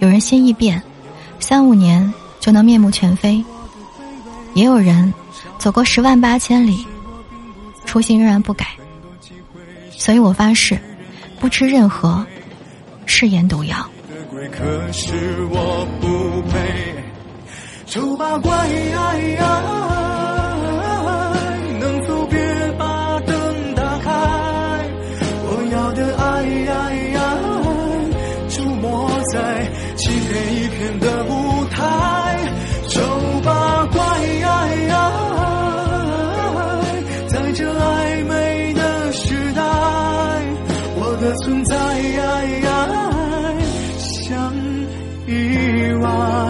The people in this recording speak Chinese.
有人心一变，三五年就能面目全非；也有人走过十万八千里，初心仍然不改。所以我发誓，不吃任何誓言毒药。可是我不配，丑八怪，能否别把灯打开？我要的爱，出没在漆黑一片的舞台丑八怪在这暧昧的时代我的存在像意外